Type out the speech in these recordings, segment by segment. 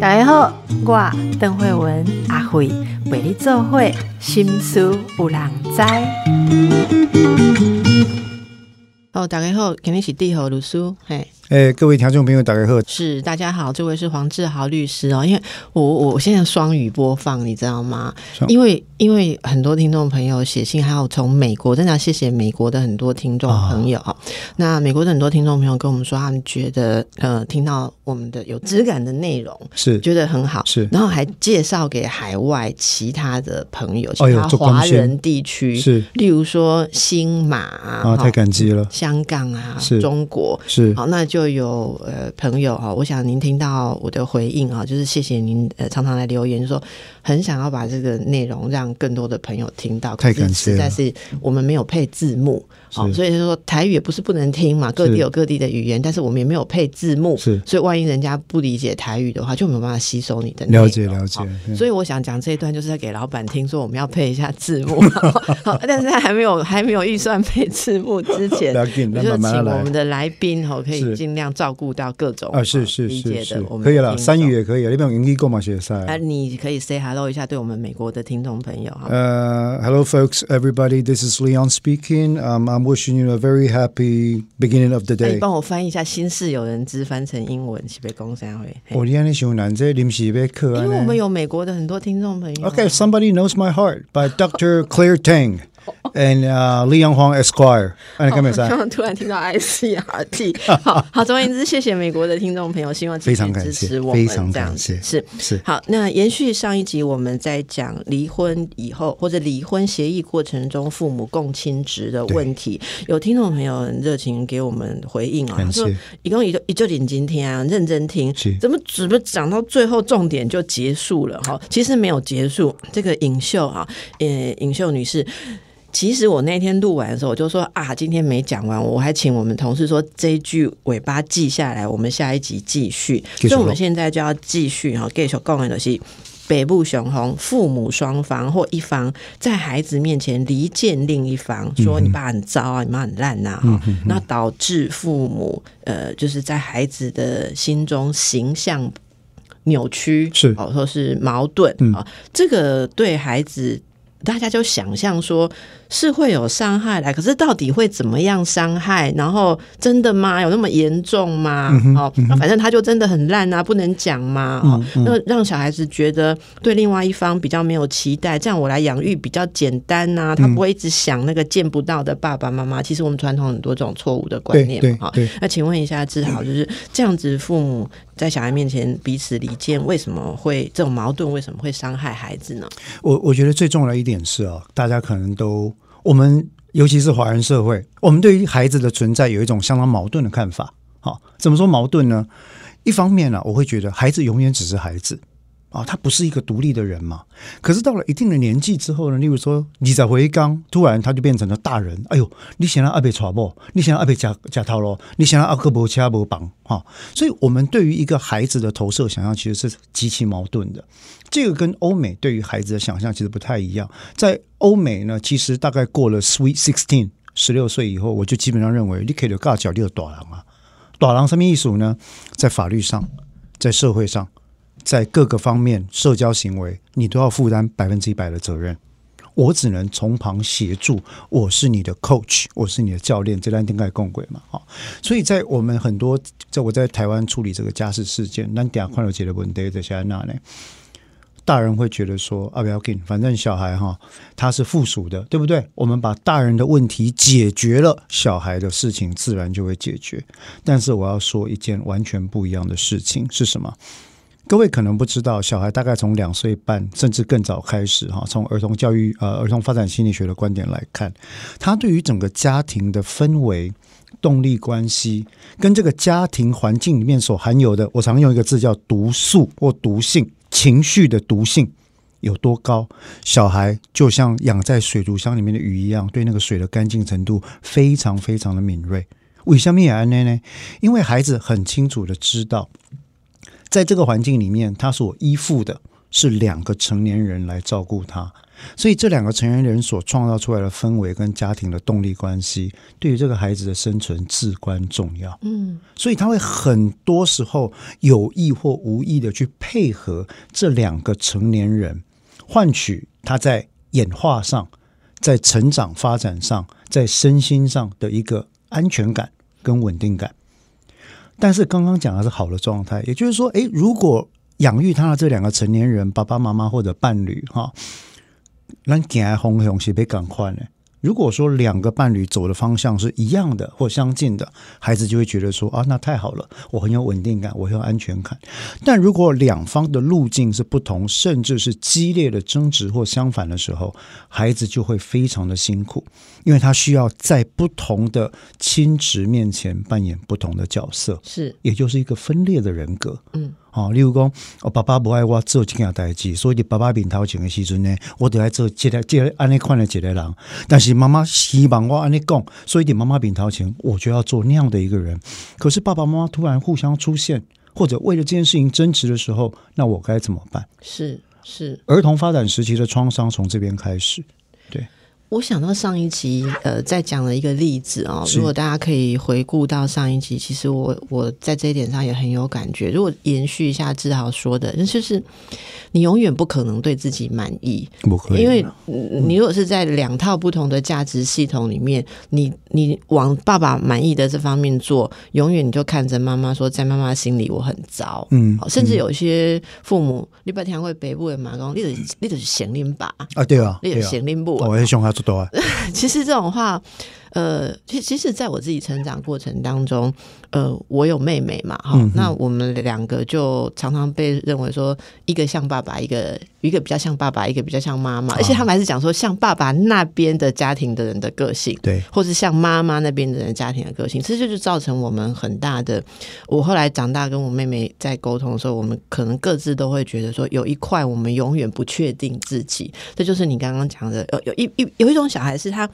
大家好，我邓慧文阿慧为你做会心思有人知。哦，大家好，肯定是地和律师，嘿。哎，各位听众朋友，大家好，是大家好，这位是黄志豪律师哦。因为我我现在双语播放，你知道吗？因为因为很多听众朋友写信，还有从美国，真的要谢谢美国的很多听众朋友。那美国的很多听众朋友跟我们说，他们觉得呃，听到我们的有质感的内容，是觉得很好，是，然后还介绍给海外其他的朋友，其他华人地区，是，例如说新马啊，太感激了，香港啊，是中国，是，好，那就有呃朋友哈，我想您听到我的回应啊，就是谢谢您呃常常来留言说很想要把这个内容让更多的朋友听到，太感谢实在是我们没有配字幕，好，所以就说台语也不是不能听嘛，各地有各地的语言，但是我们也没有配字幕，是，所以万一人家不理解台语的话，就没有办法吸收你的了解了解。所以我想讲这一段就是在给老板听说我们要配一下字幕，好，但是他还没有还没有预算配字幕之前，就请我们的来宾哈可以尽量照顾到各种啊是是是是，可以了，三语也可以，那边英语购买学赛。啊，你可以 say hello 一下对我们美国的听众朋友哈。呃，Hello folks, everybody, this is Leon speaking. Um, I'm I'm wishing you a very happy beginning of the day。你帮我翻译一下“新式友人之”翻成英文是被公三会。我你安尼想难这临时被课，因为我们有美国的很多听众朋友。Okay, somebody knows my heart by Dr. Claire Tang。And uh, Li Yonghong Esquire，哎，你看没看？刚刚突然听到 I C R T，好好，总而言之，谢谢美国的听众朋友，希望非常支持我们，非常感谢，是是。好，那延续上一集，我们在讲离婚以后或者离婚协议过程中父母共亲职的问题，有听众朋友很热情给我们回应啊，他说一共一就一就点今天啊，认真听，怎么怎么讲到最后重点就结束了哈？其实没有结束，这个尹秀啊，呃，尹秀女士。其实我那天录完的时候，我就说啊，今天没讲完，我还请我们同事说这一句尾巴记下来，我们下一集继续。所以我们现在就要继续哈，继续讲的就是北部雄红父母双方或一方在孩子面前离间另一方，说你爸很糟啊，你妈很烂呐，哈，那导致父母呃，就是在孩子的心中形象扭曲，是哦，说是矛盾啊，这个对孩子。大家就想象说是会有伤害来，可是到底会怎么样伤害？然后真的吗？有那么严重吗？哦，那反正他就真的很烂啊，不能讲嘛。哦，那让小孩子觉得对另外一方比较没有期待，这样我来养育比较简单呐。他不会一直想那个见不到的爸爸妈妈。其实我们传统很多这种错误的观念哈。那请问一下志豪，就是这样子父母在小孩面前彼此离间，为什么会这种矛盾？为什么会伤害孩子呢？我我觉得最重要的一点。显示啊，大家可能都我们尤其是华人社会，我们对于孩子的存在有一种相当矛盾的看法。好，怎么说矛盾呢？一方面呢，我会觉得孩子永远只是孩子。啊，他不是一个独立的人嘛？可是到了一定的年纪之后呢，例如说你在回刚，突然他就变成了大人。哎呦，你想要阿贝传播，你想要阿贝加加套咯，你想要阿克伯恰伯绑哈。所以，我们对于一个孩子的投射想象，其实是极其矛盾的。这个跟欧美对于孩子的想象其实不太一样。在欧美呢，其实大概过了 sweet sixteen 十六岁以后，我就基本上认为你可以有尬脚力的短郎啊，短郎什么意思呢？在法律上，在社会上。在各个方面，社交行为你都要负担百分之一百的责任。我只能从旁协助，我是你的 coach，我是你的教练，这单应该共轨嘛？好，所以在我们很多，在我在台湾处理这个家事事件，那底下快乐节的问题在下那呢？大人会觉得说啊，不要紧，反正小孩哈他是附属的，对不对？我们把大人的问题解决了，小孩的事情自然就会解决。但是我要说一件完全不一样的事情是什么？各位可能不知道，小孩大概从两岁半甚至更早开始，哈，从儿童教育呃儿童发展心理学的观点来看，他对于整个家庭的氛围、动力关系，跟这个家庭环境里面所含有的，我常用一个字叫毒素或毒性情绪的毒性有多高，小孩就像养在水族箱里面的鱼一样，对那个水的干净程度非常非常的敏锐。为什么也安呢？因为孩子很清楚的知道。在这个环境里面，他所依附的是两个成年人来照顾他。所以这两个成年人所创造出来的氛围跟家庭的动力关系，对于这个孩子的生存至关重要。嗯，所以他会很多时候有意或无意的去配合这两个成年人，换取他在演化上、在成长发展上、在身心上的一个安全感跟稳定感。但是刚刚讲的是好的状态，也就是说，诶，如果养育他的这两个成年人，爸爸妈妈或者伴侣，哈。咱行来方向是别赶快呢。如果说两个伴侣走的方向是一样的或相近的，孩子就会觉得说啊，那太好了，我很有稳定感，我很有安全感。但如果两方的路径是不同，甚至是激烈的争执或相反的时候，孩子就会非常的辛苦，因为他需要在不同的亲职面前扮演不同的角色，是，也就是一个分裂的人格。嗯。哦，例如讲，我爸爸不爱我做这件代志，所以你爸爸面头前的时阵呢，我得爱做这个这个安尼款的一个人。但是妈妈希望我安尼讲，所以你妈妈面头前，我就要做那样的一个人。可是爸爸妈妈突然互相出现，或者为了这件事情争执的时候，那我该怎么办？是是，儿童发展时期的创伤从这边开始，对。我想到上一集，呃，在讲了一个例子哦。如果大家可以回顾到上一集，其实我我在这一点上也很有感觉。如果延续一下志豪说的，那就是你永远不可能对自己满意，不可以，因为你如果是在两套不同的价值系统里面，你你往爸爸满意的这方面做，永远你就看着妈妈说，在妈妈心里我很糟，嗯，甚至有一些父母，你白天会北部的嘛，讲你得你得闲拎吧，啊，对啊，你得闲拎不，我也想他 其实这种话，呃，其其实，在我自己成长过程当中，呃，我有妹妹嘛，哈，那我们两个就常常被认为说，一个像爸爸，一个一个比较像爸爸，一个比较像妈妈，而且他们还是讲说，像爸爸那边的家庭的人的个性，对，或是像妈妈那边的人家庭的个性，其实就是造成我们很大的。我后来长大跟我妹妹在沟通的时候，我们可能各自都会觉得说，有一块我们永远不确定自己，这就是你刚刚讲的，有有一一有一。种小孩是他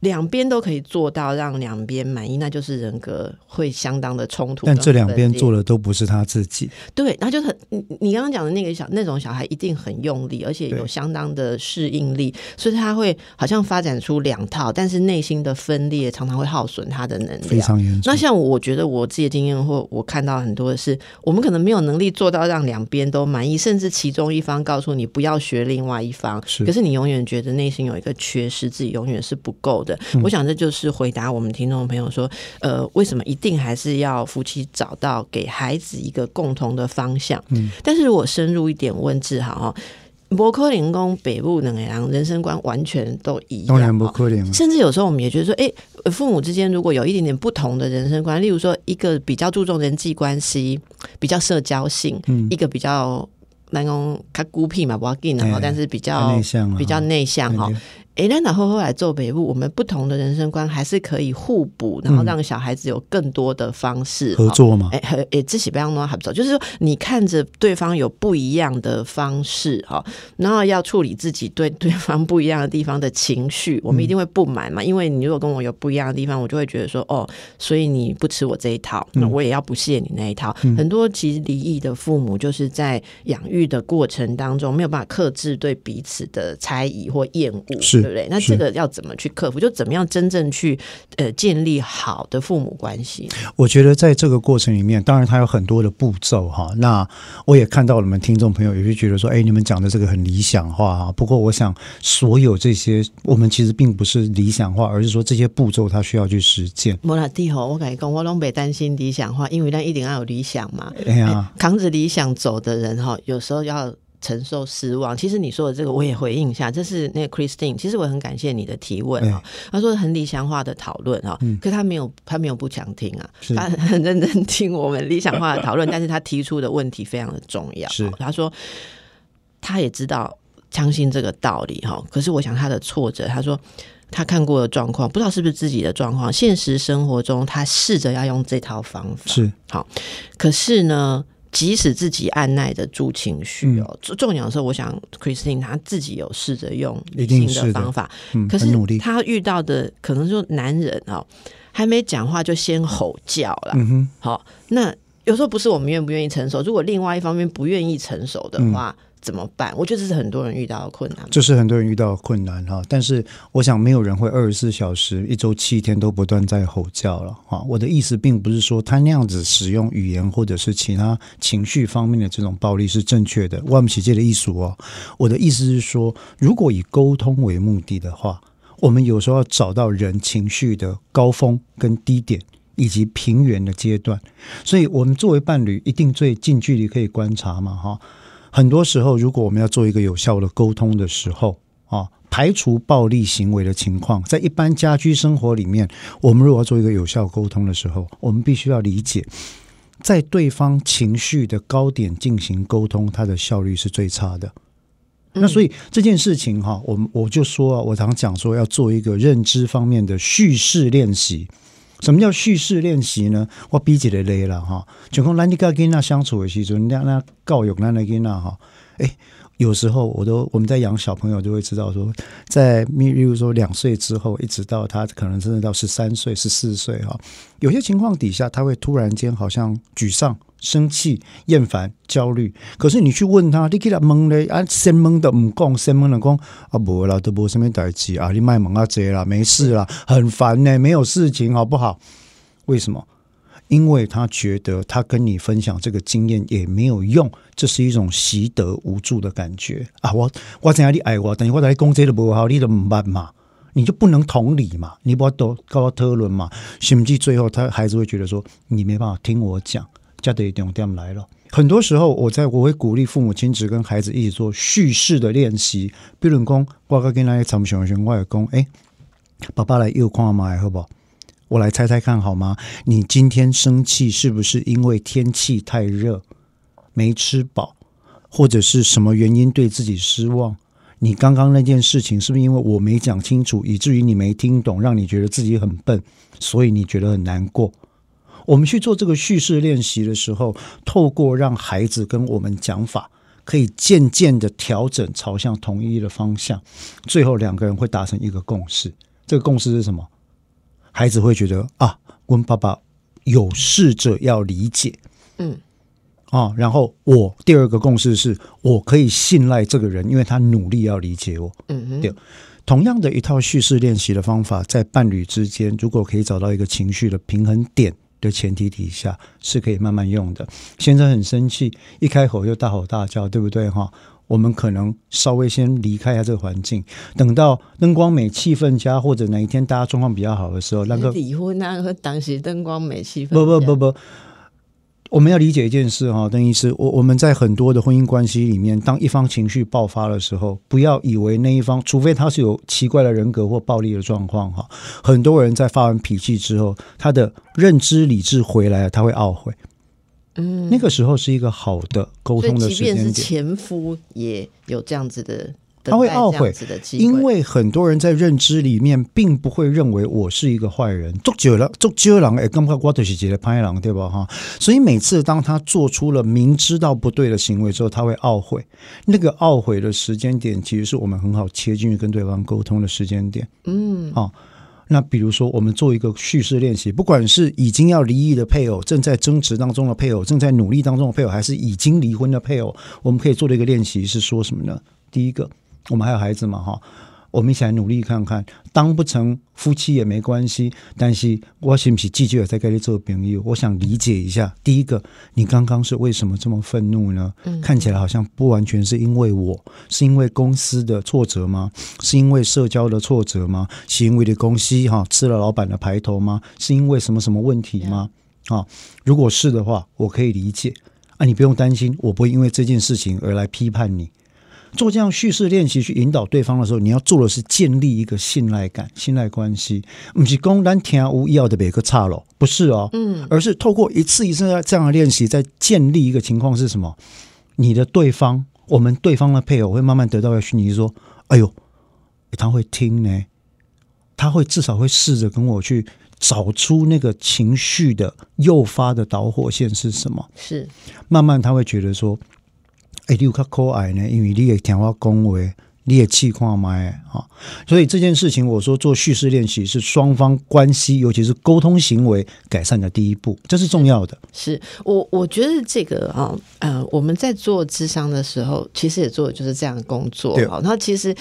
两边都可以做到让两边满意，那就是人格会相当的冲突。但这两边做的都不是他自己。对，那就很你你刚刚讲的那个小那种小孩一定很用力，而且有相当的适应力，所以他会好像发展出两套，但是内心的分裂常常会耗损他的能力，非常严重。那像我觉得我自己的经验或我看到很多的是，我们可能没有能力做到让两边都满意，甚至其中一方告诉你不要学另外一方，可是你永远觉得内心有一个缺失，自己永远是不够。的，我想这就是回答我们听众朋友说，呃，为什么一定还是要夫妻找到给孩子一个共同的方向？嗯，但是如果深入一点问志豪哈，伯克林宫北部能量人生观完全都一样，当然不可能。甚至有时候我们也觉得说，哎，父母之间如果有一点点不同的人生观，例如说一个比较注重人际关系，比较社交性，嗯，一个比较那种他孤僻嘛，不要紧然后，但是比较内向，比较内向哈。哎，那然后后来做北部，我们不同的人生观还是可以互补，然后让小孩子有更多的方式合作嘛？哎，哎，自己不要弄还不错，就是说你看着对方有不一样的方式哈，然后要处理自己对对方不一样的地方的情绪，我们一定会不满嘛。因为你如果跟我有不一样的地方，我就会觉得说哦，所以你不吃我这一套，那我也要不屑你那一套。很多其实离异的父母就是在养育的过程当中没有办法克制对彼此的猜疑或厌恶，是。对不对？那这个要怎么去克服？就怎么样真正去呃建立好的父母关系？我觉得在这个过程里面，当然它有很多的步骤哈。那我也看到了，们听众朋友也是觉得说，哎，你们讲的这个很理想化哈。不过，我想所有这些，我们其实并不是理想化，而是说这些步骤它需要去实践。莫拉蒂吼，我感觉讲我拢别担心理想化，因为咱一定要有理想嘛。哎呀，扛着理想走的人哈，有时候要。承受失望，其实你说的这个我也回应一下，这是那个 Christine，其实我很感谢你的提问啊。他说很理想化的讨论啊，可他没有他没有不想听啊，他很认真听我们理想化的讨论，但是他提出的问题非常的重要。是。他说他也知道相信这个道理哈，可是我想他的挫折，他说他看过的状况，不知道是不是自己的状况，现实生活中他试着要用这套方法。是。好，可是呢。即使自己按耐得住情绪哦，重要的时候，我想 Christine 她自己有试着用新的方法，可是她遇到的可能就男人哦，还没讲话就先吼叫了。好，那有时候不是我们愿不愿意成熟，如果另外一方面不愿意成熟的话。怎么办？我觉得这是很多人遇到的困难。这是很多人遇到的困难哈，但是我想没有人会二十四小时、一周七天都不断在吼叫了哈。我的意思并不是说他那样子使用语言或者是其他情绪方面的这种暴力是正确的。万不起这的艺术哦，我的意思是说，如果以沟通为目的的话，我们有时候要找到人情绪的高峰跟低点。以及平原的阶段，所以我们作为伴侣，一定最近距离可以观察嘛，哈。很多时候，如果我们要做一个有效的沟通的时候，啊，排除暴力行为的情况，在一般家居生活里面，我们如果要做一个有效沟通的时候，我们必须要理解，在对方情绪的高点进行沟通，它的效率是最差的。那所以这件事情哈，我们我就说啊，我常讲说，要做一个认知方面的叙事练习。什么叫叙事练习呢？我比起来累了哈，就讲咱你跟囡仔相处的时阵，让那教育咱的囡仔哈，哎，有时候我都我们在养小朋友就会知道说，在例如说两岁之后，一直到他可能真的到十三岁、十四岁哈，有些情况底下他会突然间好像沮丧。生气、厌烦、焦虑，可是你去问他，你给他问嘞，啊，先问的唔讲，先问的讲，啊，无啦，都无什么代志啊，你卖萌啊，这啦，没事啦，很烦呢，没有事情，好不好？为什么？因为他觉得他跟你分享这个经验也没有用，这是一种习得无助的感觉啊！我我怎样你爱我，等于我在讲这都不好，你都唔办嘛，你就不能同理嘛，你不都搞我讨论嘛？甚至最后他孩子会觉得说，你没办法听我讲。家的重点来了。很多时候，我在我会鼓励父母亲只跟孩子一起做叙事的练习。比如讲，我刚跟那些长辈熊熊我也讲，哎，爸爸来又看嘛，好不好？我来猜猜看好吗？你今天生气是不是因为天气太热，没吃饱，或者是什么原因对自己失望？你刚刚那件事情是不是因为我没讲清楚，以至于你没听懂，让你觉得自己很笨，所以你觉得很难过？我们去做这个叙事练习的时候，透过让孩子跟我们讲法，可以渐渐的调整朝向同一的方向，最后两个人会达成一个共识。这个共识是什么？孩子会觉得啊，问爸爸有试着要理解，嗯，啊，然后我第二个共识是我可以信赖这个人，因为他努力要理解我。嗯哼，对，同样的一套叙事练习的方法，在伴侣之间，如果可以找到一个情绪的平衡点。的前提底下是可以慢慢用的。先生很生气，一开口就大吼大叫，对不对哈？我们可能稍微先离开一下这个环境，等到灯光美、气氛佳，或者哪一天大家状况比较好的时候，那个离婚那个当时灯光美、气氛不不不不。我们要理解一件事哈，邓医师，我我们在很多的婚姻关系里面，当一方情绪爆发的时候，不要以为那一方，除非他是有奇怪的人格或暴力的状况哈，很多人在发完脾气之后，他的认知理智回来了，他会懊悔，嗯，那个时候是一个好的沟通的时间点，前夫也有这样子的。他会懊悔，因为很多人在认知里面并不会认为我是一个坏人。做久了，做久了，哎，刚刚瓜头是杰的潘一郎，对吧？哈，所以每次当他做出了明知道不对的行为之后，他会懊悔。那个懊悔的时间点，其实是我们很好切进去跟对方沟通的时间点。嗯，好。那比如说，我们做一个叙事练习，不管是已经要离异的配偶，正在争执当中的配偶，正在努力当中的配偶，还是已经离婚的配偶，我们可以做的一个练习是说什么呢？第一个。我们还有孩子嘛，哈，我们一起来努力看看，当不成夫妻也没关系。但是我是不是继续在跟你做朋友？我想理解一下，第一个，你刚刚是为什么这么愤怒呢？看起来好像不完全是因为我，是因为公司的挫折吗？是因为社交的挫折吗？是因为的公司哈吃了老板的排头吗？是因为什么什么问题吗？啊，如果是的话，我可以理解啊，你不用担心，我不会因为这件事情而来批判你。做这样叙事练习去引导对方的时候，你要做的是建立一个信赖感、信赖关系，不是公单听无要的每个差了，不是哦，嗯，而是透过一次一次的这样的练习，在建立一个情况是什么？你的对方，我们对方的配偶会慢慢得到一个讯息，说：“哎呦，他会听呢，他会至少会试着跟我去找出那个情绪的诱发的导火线是什么。”是，慢慢他会觉得说。哎，你有较可爱呢，因为你也听我讲话，你也气看麦啊，所以这件事情，我说做叙事练习是双方关系，尤其是沟通行为改善的第一步，这是重要的。是我我觉得这个啊，呃，我们在做智商的时候，其实也做的就是这样的工作啊。那其实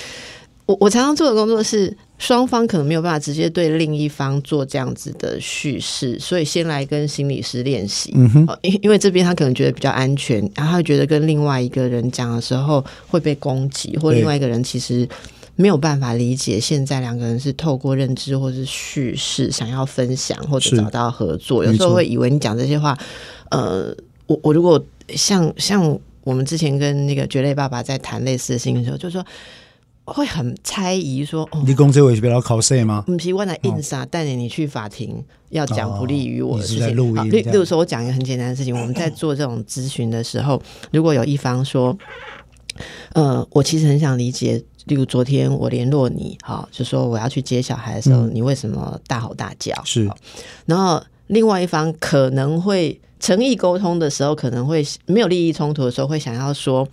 我我常常做的工作是。双方可能没有办法直接对另一方做这样子的叙事，所以先来跟心理师练习。嗯哼，因因为这边他可能觉得比较安全，然后他觉得跟另外一个人讲的时候会被攻击，或另外一个人其实没有办法理解。现在两个人是透过认知或是叙事想要分享或者找到合作，有时候会以为你讲这些话，呃，我我如果像像我们之前跟那个绝类爸爸在谈类似的事情的时候，就说。会很猜疑，说：“你公这位是比较考试吗？”不是，我来印啥？带着你去法庭要讲不利于我的事情。例例如说，我讲一个很简单的事情，我们在做这种咨询的时候，如果有一方说：“呃，我其实很想理解，例如昨天我联络你，哈，就说我要去接小孩的时候，你为什么大吼大叫？”是，然后另外一方可能会诚意沟通的时候，可能会没有利益冲突的时候，会想要说。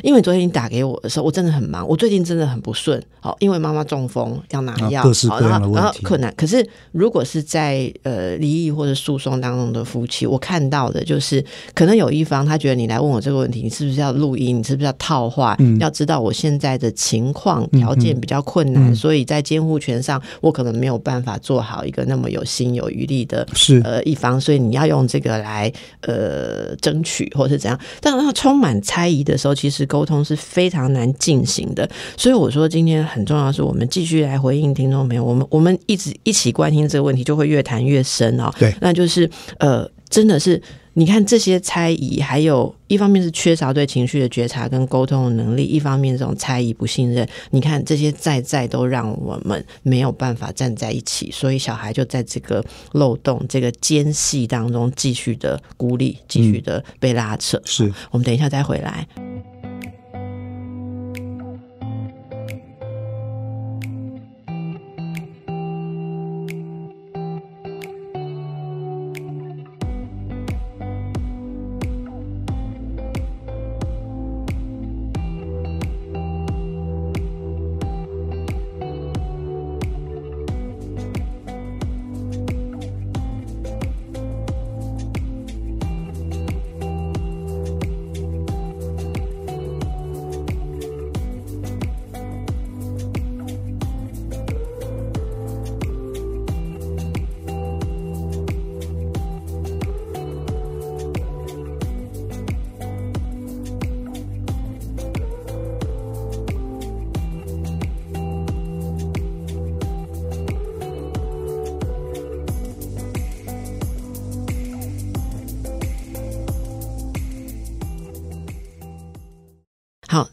因为昨天你打给我的时候，我真的很忙，我最近真的很不顺。好，因为妈妈中风要拿药，各式各样的问题，困难。可是如果是在呃离异或者诉讼当中的夫妻，我看到的就是可能有一方他觉得你来问我这个问题，你是不是要录音？你是不是要套话？要知道我现在的情况条件比较困难，所以在监护权上我可能没有办法做好一个那么有心有余力的是呃一方，所以你要用这个来呃争取或是怎样。但当充满猜疑的时候，其实。沟通是非常难进行的，所以我说今天很重要的，是我们继续来回应听众朋友。我们我们一直一起关心这个问题，就会越谈越深哦。对，那就是呃，真的是你看这些猜疑，还有一方面是缺少对情绪的觉察跟沟通的能力，一方面这种猜疑不信任，你看这些在在都让我们没有办法站在一起，所以小孩就在这个漏洞、这个间隙当中继续的孤立，继续的被拉扯。是我们等一下再回来。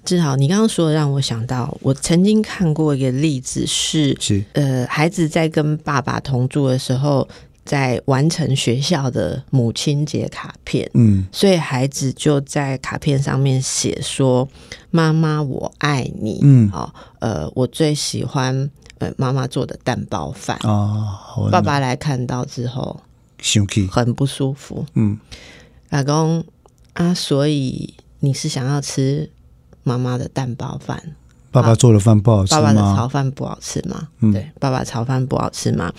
志豪，你刚刚说让我想到，我曾经看过一个例子，是是呃，孩子在跟爸爸同住的时候，在完成学校的母亲节卡片，嗯，所以孩子就在卡片上面写说：“妈妈，我爱你。”嗯，好，呃，我最喜欢呃妈妈做的蛋包饭哦。爸爸来看到之后，生气，很不舒服。嗯，老公啊，所以你是想要吃？妈妈的蛋包饭，爸爸做的饭不好吃吗？爸爸的炒饭不好吃吗？对，爸爸炒饭不好吃吗？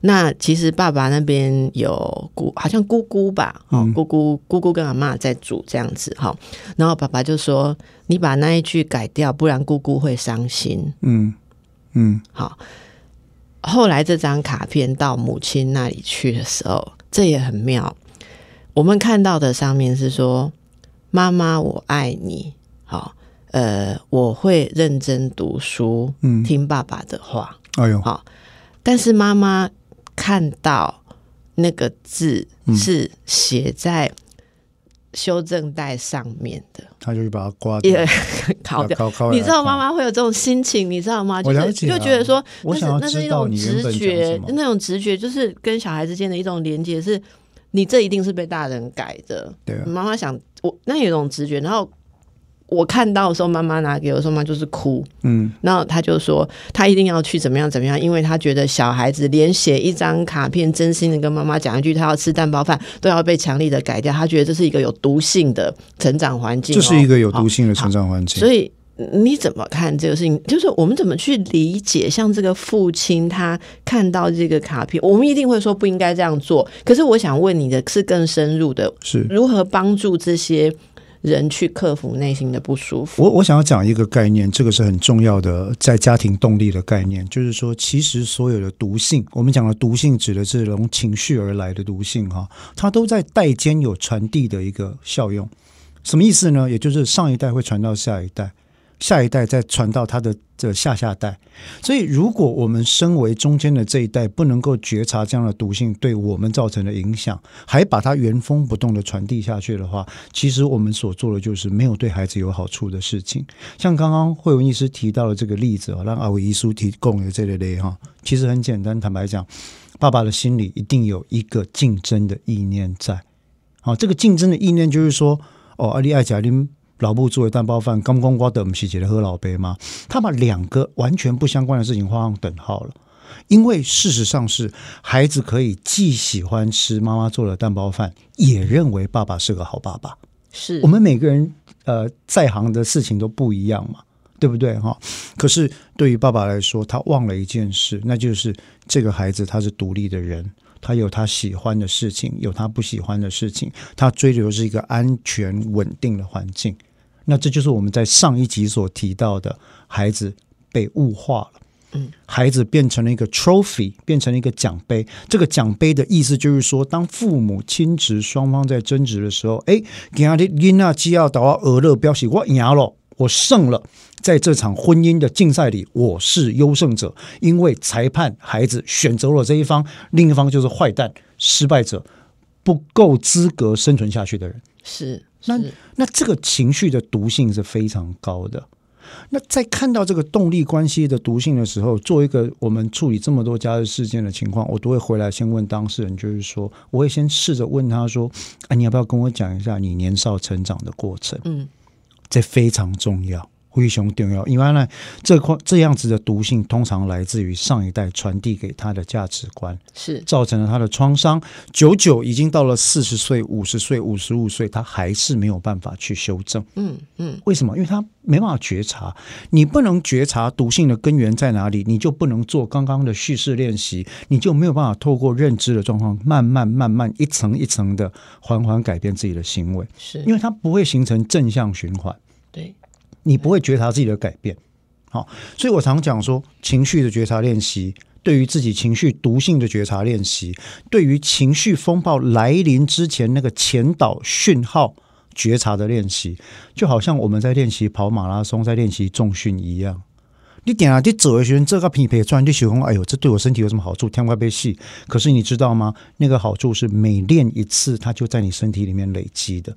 那其实爸爸那边有姑，好像姑姑吧，哦，姑姑姑姑跟阿妈在煮这样子哈。然后爸爸就说：“你把那一句改掉，不然姑姑会伤心。”嗯嗯，好。后来这张卡片到母亲那里去的时候，这也很妙。我们看到的上面是说：“妈妈，我爱你。”好。呃，我会认真读书，嗯，听爸爸的话。哎呦，好，但是妈妈看到那个字是写在修正带上面的，他就去把它刮掉，考 掉。你知道妈妈会有这种心情，你知道吗？就是就觉得说，那是那是一种直觉，那种直觉就是跟小孩之间的一种连接，是你这一定是被大人改的。对，妈妈想我那有一种直觉，然后。我看到的时候，妈妈拿给我，说妈就是哭，嗯，然后他就说他一定要去怎么样怎么样，因为他觉得小孩子连写一张卡片，真心的跟妈妈讲一句他要吃蛋包饭，都要被强力的改掉，他觉得这是一个有毒性的成长环境，这是一个有毒性的成长环境。所以你怎么看这个事情？就是我们怎么去理解？像这个父亲，他看到这个卡片，我们一定会说不应该这样做。可是我想问你的是更深入的，是如何帮助这些人去克服内心的不舒服？我我想要讲一个概念，这个是很重要的，在家庭动力的概念，就是说，其实所有的毒性，我们讲的毒性指的是从情绪而来的毒性，哈，它都在代间有传递的一个效用。什么意思呢？也就是上一代会传到下一代。下一代再传到他的这下下代，所以如果我们身为中间的这一代不能够觉察这样的毒性对我们造成的影响，还把它原封不动的传递下去的话，其实我们所做的就是没有对孩子有好处的事情。像刚刚惠文医师提到的这个例子啊，让阿伟医师提供的这类类哈，其实很简单。坦白讲，爸爸的心里一定有一个竞争的意念在。好，这个竞争的意念就是说，哦，阿丽爱贾玲。老布作为蛋包饭，刚刚瓜的我们洗姐的喝老杯吗？他把两个完全不相关的事情画上等号了。因为事实上是，孩子可以既喜欢吃妈妈做的蛋包饭，也认为爸爸是个好爸爸。是我们每个人呃在行的事情都不一样嘛，对不对哈？可是对于爸爸来说，他忘了一件事，那就是这个孩子他是独立的人。他有他喜欢的事情，有他不喜欢的事情。他追求是一个安全稳定的环境。那这就是我们在上一集所提到的，孩子被物化了。嗯，孩子变成了一个 trophy，变成了一个奖杯。这个奖杯的意思就是说，当父母亲职双方在争执的时候，哎，给他的因娜基要达到俄勒表示我赢了，我胜了。在这场婚姻的竞赛里，我是优胜者，因为裁判孩子选择了这一方，另一方就是坏蛋、失败者，不够资格生存下去的人。是，那那这个情绪的毒性是非常高的。那在看到这个动力关系的毒性的时候，做一个我们处理这么多家事事件的情况，我都会回来先问当事人，就是说，我会先试着问他说：“啊，你要不要跟我讲一下你年少成长的过程？”嗯，这非常重要。灰熊重要，因为呢，这块这样子的毒性通常来自于上一代传递给他的价值观，是造成了他的创伤。九九已经到了四十岁、五十岁、五十五岁，他还是没有办法去修正。嗯嗯，为什么？因为他没办法觉察。你不能觉察毒性的根源在哪里，你就不能做刚刚的叙事练习，你就没有办法透过认知的状况，慢慢慢慢一层一层的缓缓改变自己的行为。是因为它不会形成正向循环。你不会觉察自己的改变，好，所以我常讲说，情绪的觉察练习，对于自己情绪毒性的觉察练习，对于情绪风暴来临之前那个前导讯号觉察的练习，就好像我们在练习跑马拉松，在练习重训一样。你点啊，你走一圈，这个匹配转，你喜欢，哎呦，这对我身体有什么好处？天快被戏。可是你知道吗？那个好处是每练一次，它就在你身体里面累积的。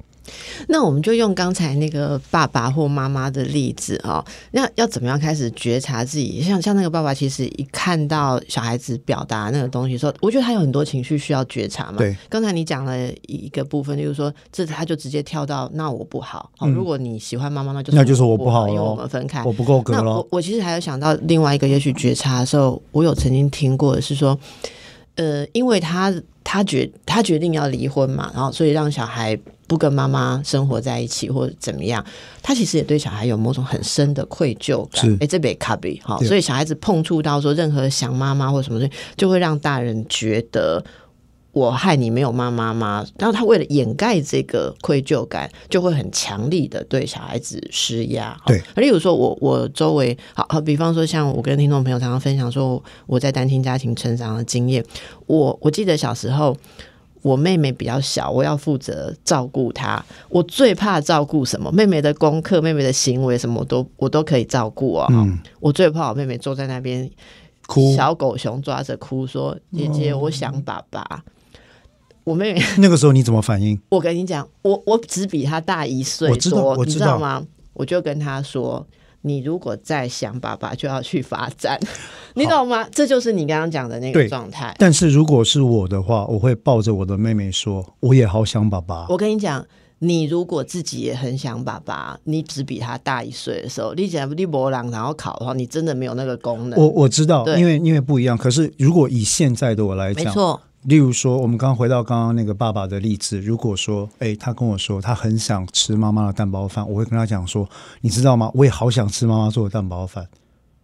那我们就用刚才那个爸爸或妈妈的例子啊，那要怎么样开始觉察自己？像像那个爸爸，其实一看到小孩子表达那个东西，说我觉得他有很多情绪需要觉察嘛。对，刚才你讲了一个部分，就是说这他就直接跳到那我不好。哦，如果你喜欢妈妈，那就那就是我不好因为我们分开，我不够格了。我我其实还有想到另外一个，也许觉察的时候，我有曾经听过的是说，呃，因为他他决他决定要离婚嘛，然后所以让小孩。不跟妈妈生活在一起或者怎么样，他其实也对小孩有某种很深的愧疚感。哎，这被卡比好，所以小孩子碰触到说任何想妈妈或什么东西，就会让大人觉得我害你没有妈妈吗？然后他为了掩盖这个愧疚感，就会很强力的对小孩子施压。对，例如说我我周围好好，比方说像我跟听众朋友常常分享说我在单亲家庭成长的经验，我我记得小时候。我妹妹比较小，我要负责照顾她。我最怕照顾什么？妹妹的功课、妹妹的行为什么，我都我都可以照顾啊。我最怕我妹妹坐在那边哭，小狗熊抓着哭说：“姐姐，我想爸爸。”我妹妹 那个时候你怎么反应？我跟你讲，我我只比她大一岁多，你知道吗？我就跟她说。你如果再想爸爸，就要去发展，你懂吗？这就是你刚刚讲的那个状态。但是如果是我的话，我会抱着我的妹妹说：“我也好想爸爸。”我跟你讲，你如果自己也很想爸爸，你只比他大一岁的时候，你讲利博朗然后考的话，你真的没有那个功能。我我知道，因为因为不一样。可是如果以现在的我来讲，没错。例如说，我们刚刚回到刚刚那个爸爸的例子，如果说，哎，他跟我说他很想吃妈妈的蛋包饭，我会跟他讲说，你知道吗？我也好想吃妈妈做的蛋包饭。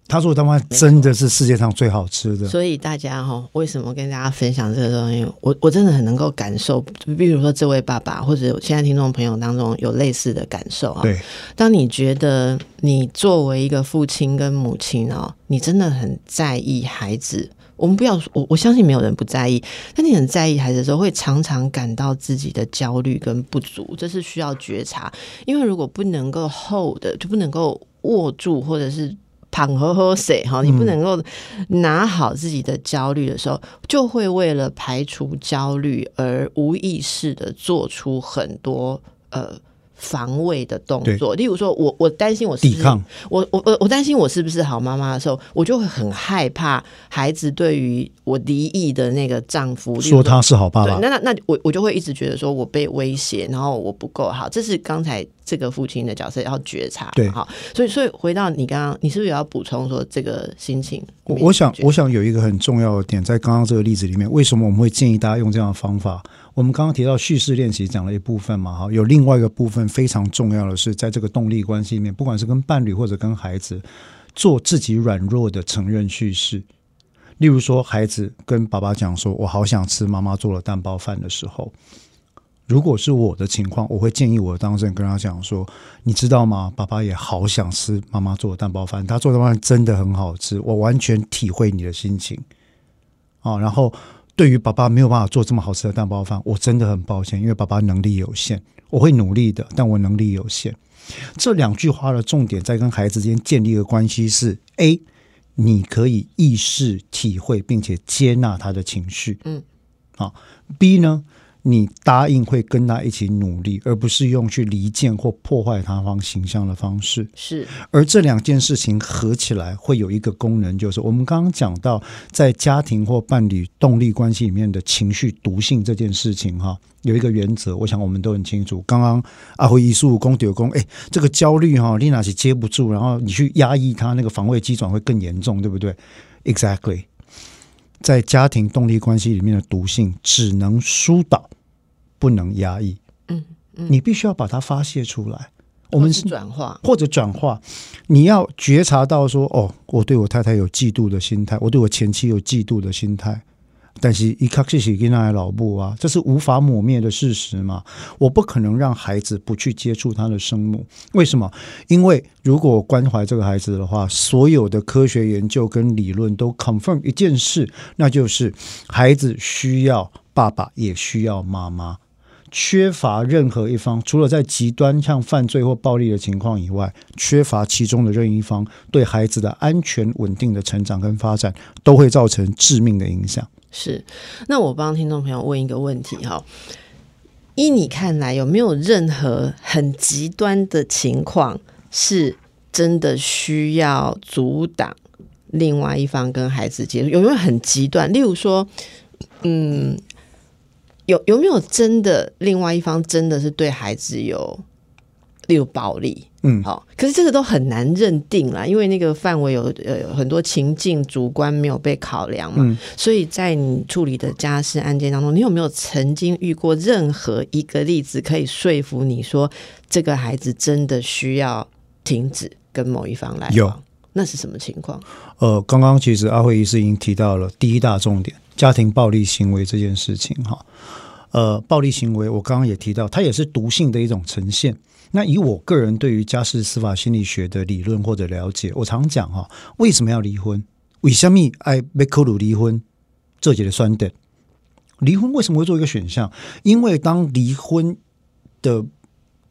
他做的蛋包饭真的是世界上最好吃的。所以大家哈，为什么跟大家分享这个东西？我我真的很能够感受，比如说这位爸爸或者现在听众朋友当中有类似的感受啊。对，当你觉得你作为一个父亲跟母亲哦，你真的很在意孩子。我们不要我我相信没有人不在意，但你很在意孩子的时候，会常常感到自己的焦虑跟不足，这是需要觉察。因为如果不能够 hold，就不能够握住，或者是躺呵呵谁哈，你不能够拿好自己的焦虑的时候，就会为了排除焦虑而无意识的做出很多呃。防卫的动作，例如说，我我担心我抵抗，我我我我担心我是不是好妈妈的时候，我就会很害怕孩子对于我离异的那个丈夫说他是好爸爸，那那那我我就会一直觉得说我被威胁，然后我不够好，这是刚才这个父亲的角色要觉察，对，好，所以所以回到你刚刚，你是不是也要补充说这个心情？我我想我想有一个很重要的点，在刚刚这个例子里面，为什么我们会建议大家用这样的方法？我们刚刚提到叙事练习讲了一部分嘛，哈，有另外一个部分非常重要的是，在这个动力关系里面，不管是跟伴侣或者跟孩子，做自己软弱的承认叙事。例如说，孩子跟爸爸讲说：“我好想吃妈妈做的蛋包饭”的时候，如果是我的情况，我会建议我的当事人跟他讲说：“你知道吗？爸爸也好想吃妈妈做的蛋包饭，他做的饭真的很好吃，我完全体会你的心情。”啊，然后。对于爸爸没有办法做这么好吃的蛋包饭，我真的很抱歉，因为爸爸能力有限，我会努力的，但我能力有限。这两句话的重点在跟孩子之间建立一个关系是：A，你可以意识、体会并且接纳他的情绪，嗯，好；B 呢？你答应会跟他一起努力，而不是用去离间或破坏他方形象的方式。是，而这两件事情合起来会有一个功能，就是我们刚刚讲到在家庭或伴侣动力关系里面的情绪毒性这件事情，哈，有一个原则，我想我们都很清楚。刚刚阿辉一术公丢公，哎，这个焦虑哈，丽娜是接不住，然后你去压抑他，那个防卫机转会更严重，对不对？Exactly。在家庭动力关系里面的毒性，只能疏导，不能压抑。嗯嗯，你必须要把它发泄出来。我们是转化或者转化，你要觉察到说，哦，我对我太太有嫉妒的心态，我对我前妻有嫉妒的心态。但是伊卡西西跟那老布啊，这是无法抹灭的事实嘛？我不可能让孩子不去接触他的生母，为什么？因为如果关怀这个孩子的话，所有的科学研究跟理论都 confirm 一件事，那就是孩子需要爸爸，也需要妈妈。缺乏任何一方，除了在极端像犯罪或暴力的情况以外，缺乏其中的任意一方，对孩子的安全稳定的成长跟发展，都会造成致命的影响。是，那我帮听众朋友问一个问题哈，依你看来，有没有任何很极端的情况，是真的需要阻挡另外一方跟孩子接触？有没有很极端？例如说，嗯，有有没有真的另外一方真的是对孩子有？例如暴力，嗯，好，可是这个都很难认定啦，因为那个范围有呃很多情境主观没有被考量嘛，所以在你处理的家事案件当中，你有没有曾经遇过任何一个例子可以说服你说这个孩子真的需要停止跟某一方来往？那是什么情况？呃，刚刚其实阿慧医师已经提到了第一大重点，家庭暴力行为这件事情哈，呃，暴力行为我刚刚也提到，它也是毒性的一种呈现。那以我个人对于家事司法心理学的理论或者了解，我常讲哈，为什么要离婚？为什么爱被扣鲁离婚？这节的酸点，离婚为什么会做一个选项？因为当离婚的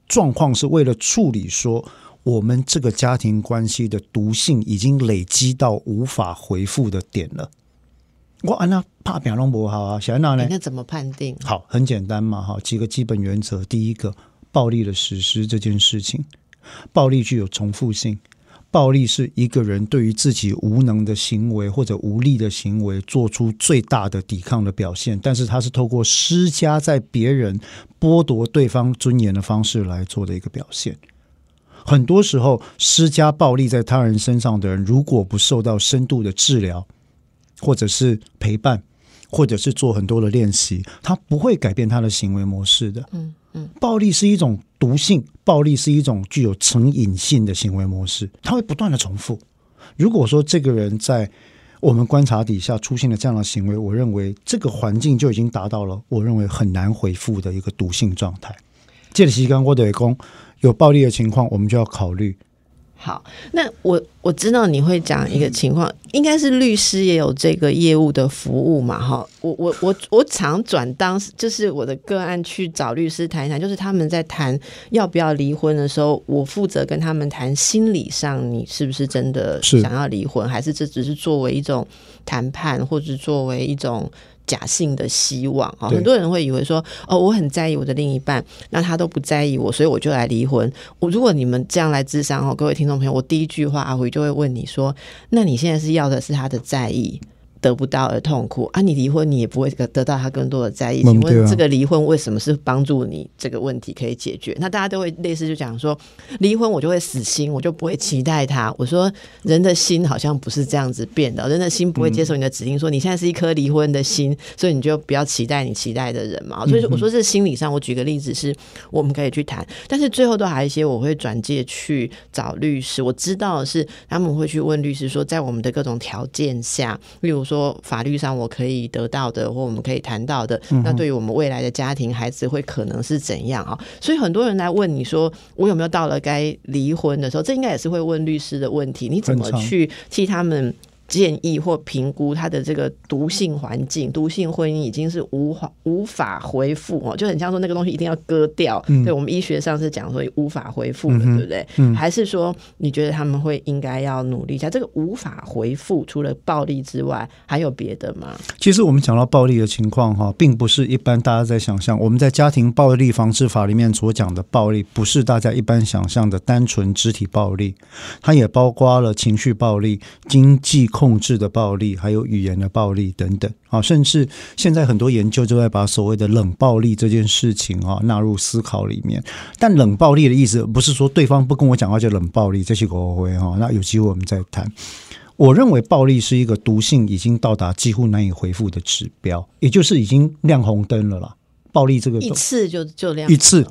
状况是为了处理说我们这个家庭关系的毒性已经累积到无法回复的点了。我安娜怕表龙不好啊，小安娜呢？那怎么判定？好，很简单嘛，哈，几个基本原则。第一个。暴力的实施这件事情，暴力具有重复性。暴力是一个人对于自己无能的行为或者无力的行为做出最大的抵抗的表现，但是他是透过施加在别人剥夺对方尊严的方式来做的一个表现。很多时候，施加暴力在他人身上的人，如果不受到深度的治疗或者是陪伴。或者是做很多的练习，他不会改变他的行为模式的。嗯暴力是一种毒性，暴力是一种具有成瘾性的行为模式，它会不断的重复。如果说这个人在我们观察底下出现了这样的行为，我认为这个环境就已经达到了我认为很难回复的一个毒性状态。借着西刚郭德公有暴力的情况，我们就要考虑。好，那我我知道你会讲一个情况，应该是律师也有这个业务的服务嘛？哈，我我我我常转当就是我的个案去找律师谈一谈，就是他们在谈要不要离婚的时候，我负责跟他们谈心理上你是不是真的想要离婚，还是这只是作为一种谈判，或者作为一种。假性的希望啊，很多人会以为说哦，我很在意我的另一半，那他都不在意我，所以我就来离婚。我如果你们这样来智商哦，各位听众朋友，我第一句话阿辉就会问你说，那你现在是要的是他的在意？得不到而痛苦啊！你离婚，你也不会得到他更多的在意。请问这个离婚为什么是帮助你这个问题可以解决？那大家都会类似就讲说，离婚我就会死心，我就不会期待他。我说人的心好像不是这样子变的，人的心不会接受你的指令，说你现在是一颗离婚的心，所以你就不要期待你期待的人嘛。所以我说这心理上，我举个例子是我们可以去谈，但是最后都还有一些我会转介去找律师。我知道的是他们会去问律师说，在我们的各种条件下，例如说。说法律上我可以得到的，或我们可以谈到的，那对于我们未来的家庭孩子会可能是怎样啊？所以很多人来问你说，我有没有到了该离婚的时候？这应该也是会问律师的问题，你怎么去替他们？建议或评估他的这个毒性环境，毒性婚姻已经是无法无法恢复哦，就很像说那个东西一定要割掉。对我们医学上是讲说无法恢复的，对不对？嗯还是说你觉得他们会应该要努力一下？这个无法恢复，除了暴力之外，还有别的吗？其实我们讲到暴力的情况哈，并不是一般大家在想象。我们在家庭暴力防治法里面所讲的暴力，不是大家一般想象的单纯肢体暴力，它也包括了情绪暴力、经济。控制的暴力，还有语言的暴力等等啊，甚至现在很多研究就在把所谓的冷暴力这件事情啊纳入思考里面。但冷暴力的意思不是说对方不跟我讲话就冷暴力，这些国会哈，那有机会我们再谈。我认为暴力是一个毒性已经到达几乎难以回复的指标，也就是已经亮红灯了啦。暴力这个一次就就亮一次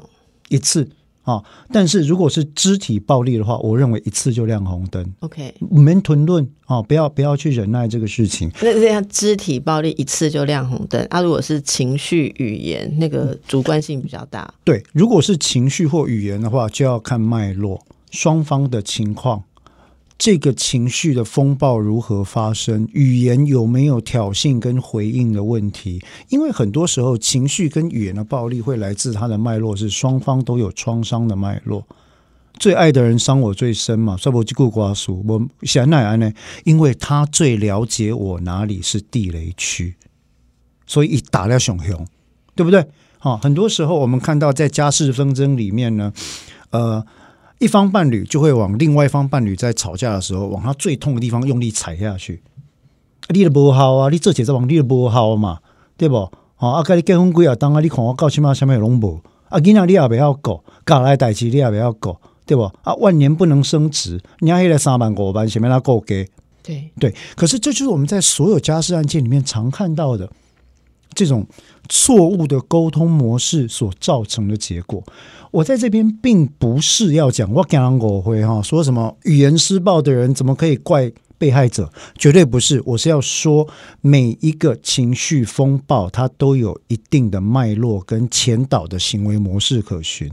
一次。啊，但是如果是肢体暴力的话，我认为一次就亮红灯。OK，我们屯论啊，不要不要去忍耐这个事情。那这样肢体暴力一次就亮红灯，啊，如果是情绪语言，那个主观性比较大。对，如果是情绪或语言的话，就要看脉络，双方的情况。这个情绪的风暴如何发生？语言有没有挑衅跟回应的问题？因为很多时候，情绪跟语言的暴力会来自它的脉络是双方都有创伤的脉络。最爱的人伤我最深嘛，所以我就顾瓜叔，我想奈安呢？因为他最了解我哪里是地雷区，所以一打了熊熊，对不对？好，很多时候我们看到在家事纷争里面呢，呃。一方伴侣就会往另外一方伴侣在吵架的时候，往他最痛的地方用力踩下去。你的不好啊，你做起在往你的不好嘛，对不？好，啊，跟你结婚几啊当啊，你看我搞起码下面拢无啊，囡仔你也不要搞，搞来代志你也不要搞，对不？啊，万年不能升职，你还来三万五万，前面那够给？对对，可是这就是我们在所有家事案件里面常看到的这种错误的沟通模式所造成的结果。我在这边并不是要讲我讲我会哈说什么语言施暴的人怎么可以怪被害者，绝对不是。我是要说每一个情绪风暴，它都有一定的脉络跟前导的行为模式可循。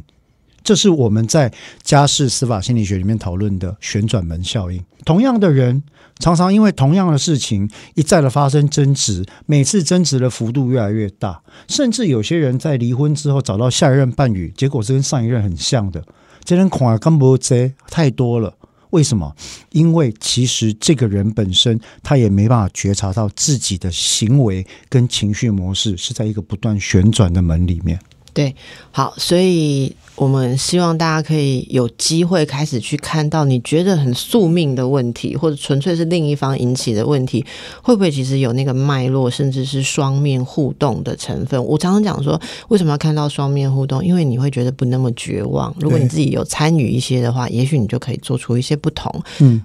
这是我们在家事司法心理学里面讨论的旋转门效应。同样的人。常常因为同样的事情一再的发生争执，每次争执的幅度越来越大，甚至有些人在离婚之后找到下一任伴侣，结果是跟上一任很像的，这人恐怕根本这太多了。为什么？因为其实这个人本身他也没办法觉察到自己的行为跟情绪模式是在一个不断旋转的门里面。对，好，所以我们希望大家可以有机会开始去看到你觉得很宿命的问题，或者纯粹是另一方引起的问题，会不会其实有那个脉络，甚至是双面互动的成分？我常常讲说，为什么要看到双面互动？因为你会觉得不那么绝望。如果你自己有参与一些的话，也许你就可以做出一些不同。嗯。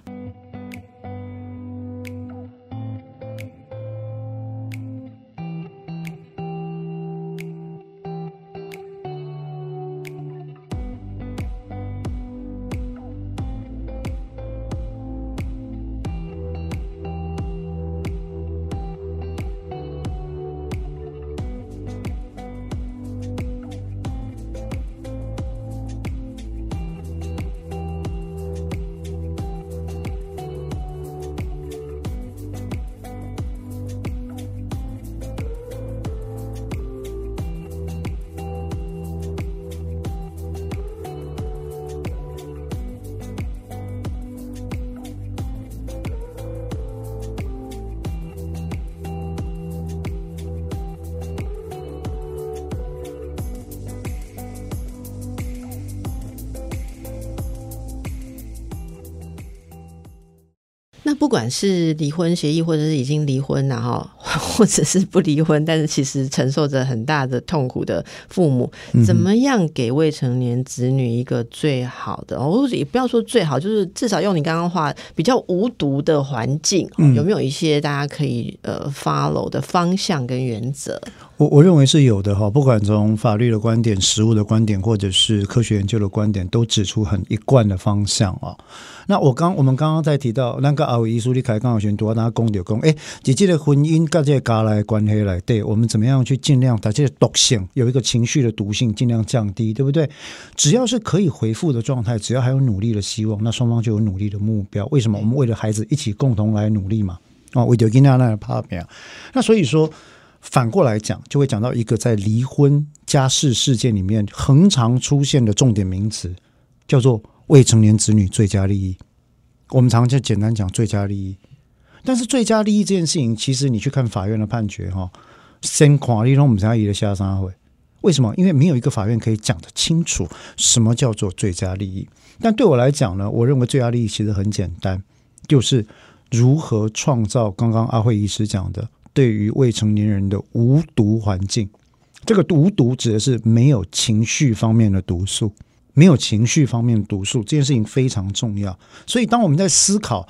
那不管是离婚协议，或者是已经离婚了哈，或者是不离婚，但是其实承受着很大的痛苦的父母，怎么样给未成年子女一个最好的？我也不要说最好，就是至少用你刚刚话比较无毒的环境，有没有一些大家可以呃 follow 的方向跟原则？我我认为是有的哈，不管从法律的观点、实务的观点，或者是科学研究的观点，都指出很一贯的方向啊。那我刚我们刚刚在提到那个阿伟医书，你开刚好选多大家公就公，哎，姐姐的婚姻跟这家来关系来，对我们怎么样去尽量把这个毒性有一个情绪的毒性尽量降低，对不对？只要是可以回复的状态，只要还有努力的希望，那双方就有努力的目标。为什么？我们为了孩子一起共同来努力嘛。啊，为了跟那那怕没有？那所以说。反过来讲，就会讲到一个在离婚家事事件里面恒常出现的重点名词，叫做未成年子女最佳利益。我们常就简单讲最佳利益，但是最佳利益这件事情，其实你去看法院的判决哈，先垮利用我们家一的下三会，为什么？因为没有一个法院可以讲得清楚什么叫做最佳利益。但对我来讲呢，我认为最佳利益其实很简单，就是如何创造刚刚阿慧医师讲的。对于未成年人的无毒环境，这个无毒指的是没有情绪方面的毒素，没有情绪方面的毒素，这件事情非常重要。所以，当我们在思考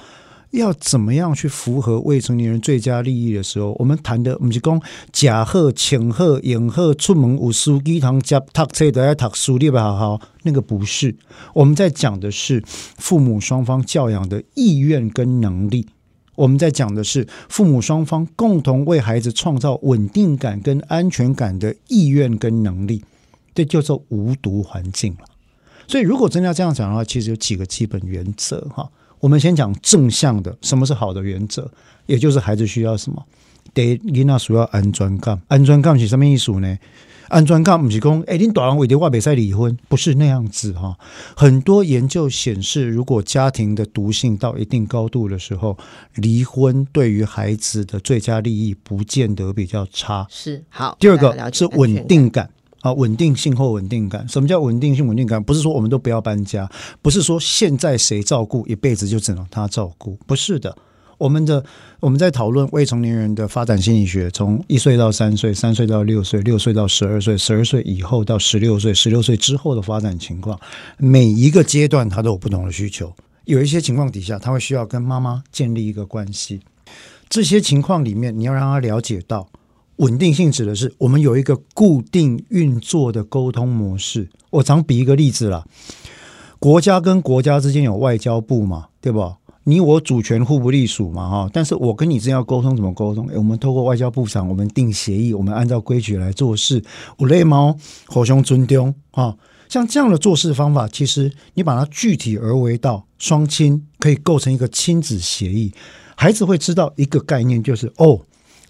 要怎么样去符合未成年人最佳利益的时候，我们谈的不是讲假贺、请贺、迎贺出门无书一堂加读册都要读书，对吧？好好，那个不是。我们在讲的是父母双方教养的意愿跟能力。我们在讲的是父母双方共同为孩子创造稳定感跟安全感的意愿跟能力，这叫做无毒环境了。所以，如果真的要这样讲的话，其实有几个基本原则哈。我们先讲正向的，什么是好的原则？也就是孩子需要什么？得囡那需要安全感，安全感是什么意思呢？安全感不是讲，哎，你大人为的话别再离婚，不是那样子哈。很多研究显示，如果家庭的毒性到一定高度的时候，离婚对于孩子的最佳利益不见得比较差。是好。第二个是稳定感啊，稳定性或稳定感。什么叫稳定性、稳定感？不是说我们都不要搬家，不是说现在谁照顾一辈子就只能他照顾，不是的。我们的我们在讨论未成年人的发展心理学，从一岁到三岁，三岁到六岁，六岁到十二岁，十二岁以后到十六岁，十六岁之后的发展情况，每一个阶段他都有不同的需求。有一些情况底下，他会需要跟妈妈建立一个关系。这些情况里面，你要让他了解到稳定性指的是我们有一个固定运作的沟通模式。我常比一个例子啦，国家跟国家之间有外交部嘛，对不？你我主权互不隶属嘛，哈！但是我跟你之间要沟通，怎么沟通？我们透过外交部长，我们定协议，我们按照规矩来做事。五类猫，火熊尊丢啊！像这样的做事方法，其实你把它具体而为到双亲可以构成一个亲子协议，孩子会知道一个概念，就是哦。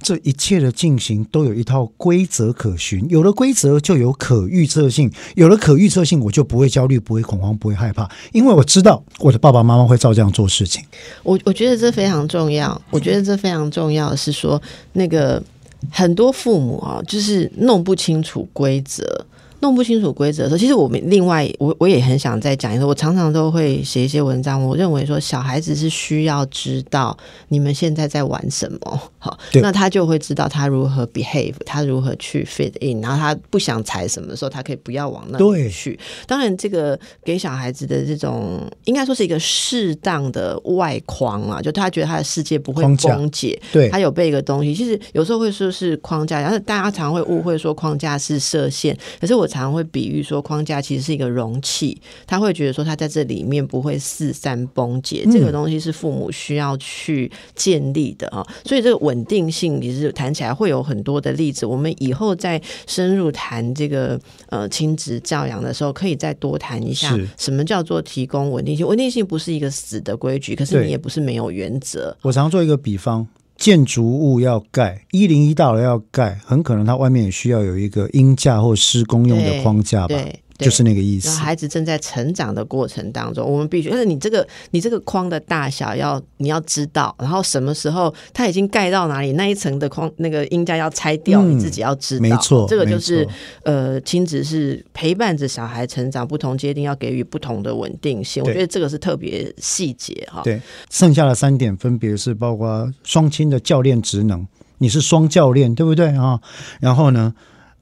这一切的进行都有一套规则可循，有了规则就有可预测性，有了可预测性，我就不会焦虑，不会恐慌，不会害怕，因为我知道我的爸爸妈妈会照这样做事情。我我觉得这非常重要，我觉得这非常重要是说，那个很多父母啊，就是弄不清楚规则。弄不清楚规则的时候，其实我们另外，我我也很想再讲一个。我常常都会写一些文章。我认为说，小孩子是需要知道你们现在在玩什么，好，那他就会知道他如何 behave，他如何去 fit in，然后他不想踩什么的时候，他可以不要往那里去。当然，这个给小孩子的这种，应该说是一个适当的外框啊，就他觉得他的世界不会崩解，对，他有背一个东西。其实有时候会说是框架，然后大家常会误会说框架是设限，可是我。常会比喻说，框架其实是一个容器，他会觉得说，他在这里面不会四散崩解。这个东西是父母需要去建立的啊，所以这个稳定性其实谈起来会有很多的例子。我们以后再深入谈这个呃亲子教养的时候，可以再多谈一下什么叫做提供稳定性。稳定性不是一个死的规矩，可是你也不是没有原则。我常做一个比方。建筑物要盖一零一大楼要盖，很可能它外面也需要有一个阴架或施工用的框架吧。就是那个意思。孩子正在成长的过程当中，我们必须，但是你这个你这个框的大小要你要知道，然后什么时候它已经盖到哪里，那一层的框那个音架要拆掉，你自己要知道。没错，这个就是呃，亲子是陪伴着小孩成长，不同阶段要给予不同的稳定性。我觉得这个是特别细节哈。对，剩下的三点分别是包括双亲的教练职能，你是双教练对不对啊？然后呢，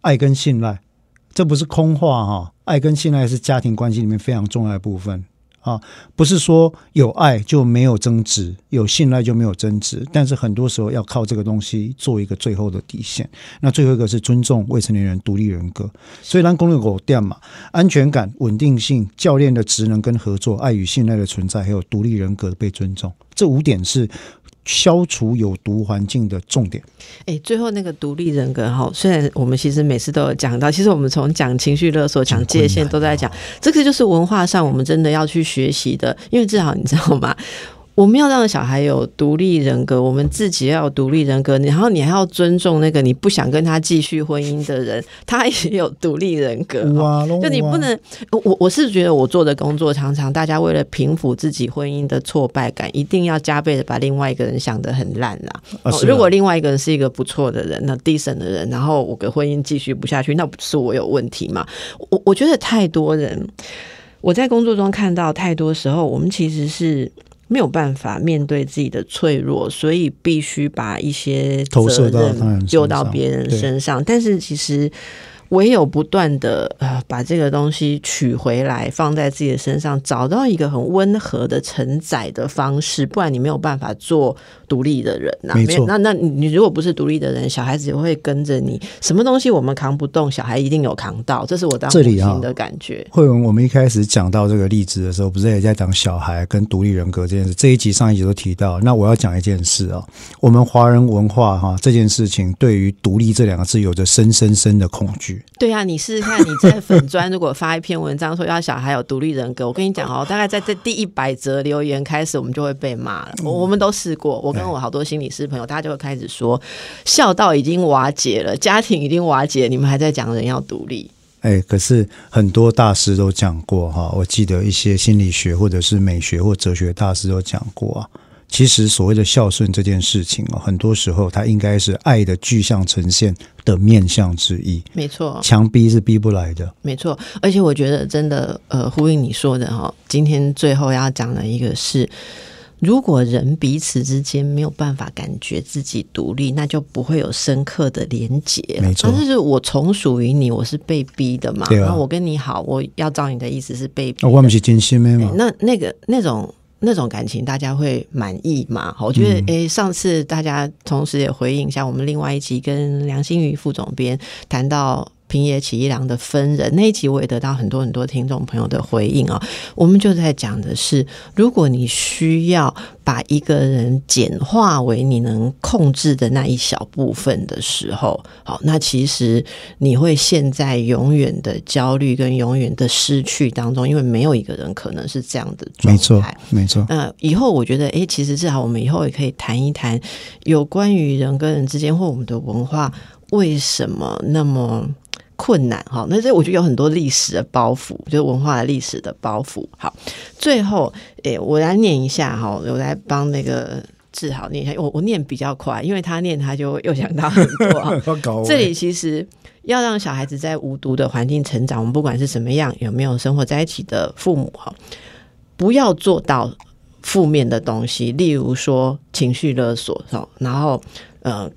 爱跟信赖。这不是空话哈，爱跟信赖是家庭关系里面非常重要的部分啊，不是说有爱就没有争执，有信赖就没有争执，但是很多时候要靠这个东西做一个最后的底线。那最后一个是尊重未成年人独立人格，所以让公路狗店嘛，安全感、稳定性、教练的职能跟合作、爱与信赖的存在，还有独立人格的被尊重，这五点是。消除有毒环境的重点。哎，最后那个独立人格哈，虽然我们其实每次都有讲到，其实我们从讲情绪勒索、讲界限都在讲，这个就是文化上我们真的要去学习的，因为至少你知道吗？我们要让小孩有独立人格，我们自己要有独立人格，然后你还要尊重那个你不想跟他继续婚姻的人，他也有独立人格。就你不能，我我是觉得我做的工作常常大家为了平复自己婚姻的挫败感，一定要加倍的把另外一个人想得很烂啦。如果另外一个人是一个不错的人，那 decent 的人，然后我的婚姻继续不下去，那不是我有问题吗？我我觉得太多人，我在工作中看到太多时候，我们其实是。没有办法面对自己的脆弱，所以必须把一些责任丢到别人身上。但是其实。唯有不断的呃把这个东西取回来，放在自己的身上，找到一个很温和的承载的方式，不然你没有办法做独立的人呐。没错，那那你如果不是独立的人，小孩子也会跟着你。什么东西我们扛不动，小孩一定有扛到，这是我当父亲的感觉。慧文，我们一开始讲到这个例子的时候，不是也在讲小孩跟独立人格这件事？这一集上一集都提到。那我要讲一件事啊，我们华人文化哈这件事情，对于独立这两个字有着深深深的恐惧。对啊，你试试看，你在粉砖如果发一篇文章说要小孩有独立人格，我跟你讲哦，大概在这第一百则留言开始，我们就会被骂了。我我们都试过，我跟我好多心理师朋友，大家就会开始说，孝道已经瓦解了，家庭已经瓦解，你们还在讲人要独立。哎，可是很多大师都讲过哈，我记得一些心理学或者是美学或哲学大师都讲过啊。其实所谓的孝顺这件事情啊，很多时候它应该是爱的具象呈现的面相之一。没错，强逼是逼不来的。没错，而且我觉得真的，呃，呼应你说的哈，今天最后要讲的一个是，如果人彼此之间没有办法感觉自己独立，那就不会有深刻的连结。没错，但是我从属于你，我是被逼的嘛。对啊，我跟你好，我要照你的意思是被逼。我们是真心的嘛。那那个那种。那种感情大家会满意吗？我觉得，诶，上次大家同时也回应一下，我们另外一集跟梁新宇副总编谈到。平野启一郎的分人那一集，我也得到很多很多听众朋友的回应啊。我们就在讲的是，如果你需要把一个人简化为你能控制的那一小部分的时候，好，那其实你会陷在永远的焦虑跟永远的失去当中，因为没有一个人可能是这样的状态。没错，那以后我觉得，哎，其实至少我们以后也可以谈一谈有关于人跟人之间或我们的文化为什么那么。困难哈，那这我觉得有很多历史的包袱，就是文化的历史的包袱。好，最后诶，我来念一下哈，我来帮那个志豪念一下，我我念比较快，因为他念他就又想到很多。这里其实要让小孩子在无毒的环境成长，我们不管是什么样，有没有生活在一起的父母哈，不要做到负面的东西，例如说情绪勒索，然后呃。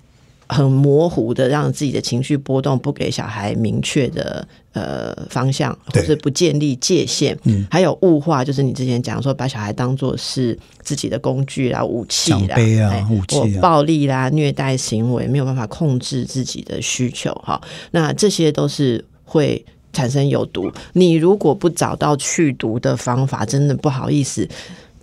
很模糊的让自己的情绪波动，不给小孩明确的呃方向，或是不建立界限，嗯，还有物化，就是你之前讲说把小孩当做是自己的工具啦、武器啦、武器、暴力啦、虐待行为，没有办法控制自己的需求，哈，那这些都是会产生有毒。你如果不找到去毒的方法，真的不好意思。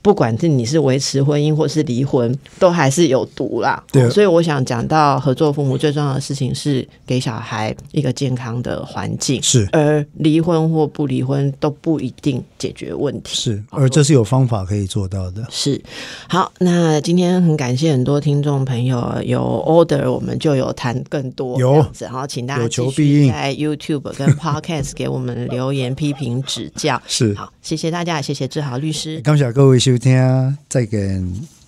不管是你是维持婚姻或是离婚，都还是有毒啦。对，所以我想讲到合作父母最重要的事情是给小孩一个健康的环境，是。而离婚或不离婚都不一定解决问题，是而这是有方法可以做到的。是。好，那今天很感谢很多听众朋友有 order，我们就有谈更多有。然后请大家求必应。在 YouTube 跟 Podcast 给我们留言 批评指教。是。好，谢谢大家，谢谢志豪律师，感谢各位收听，再见。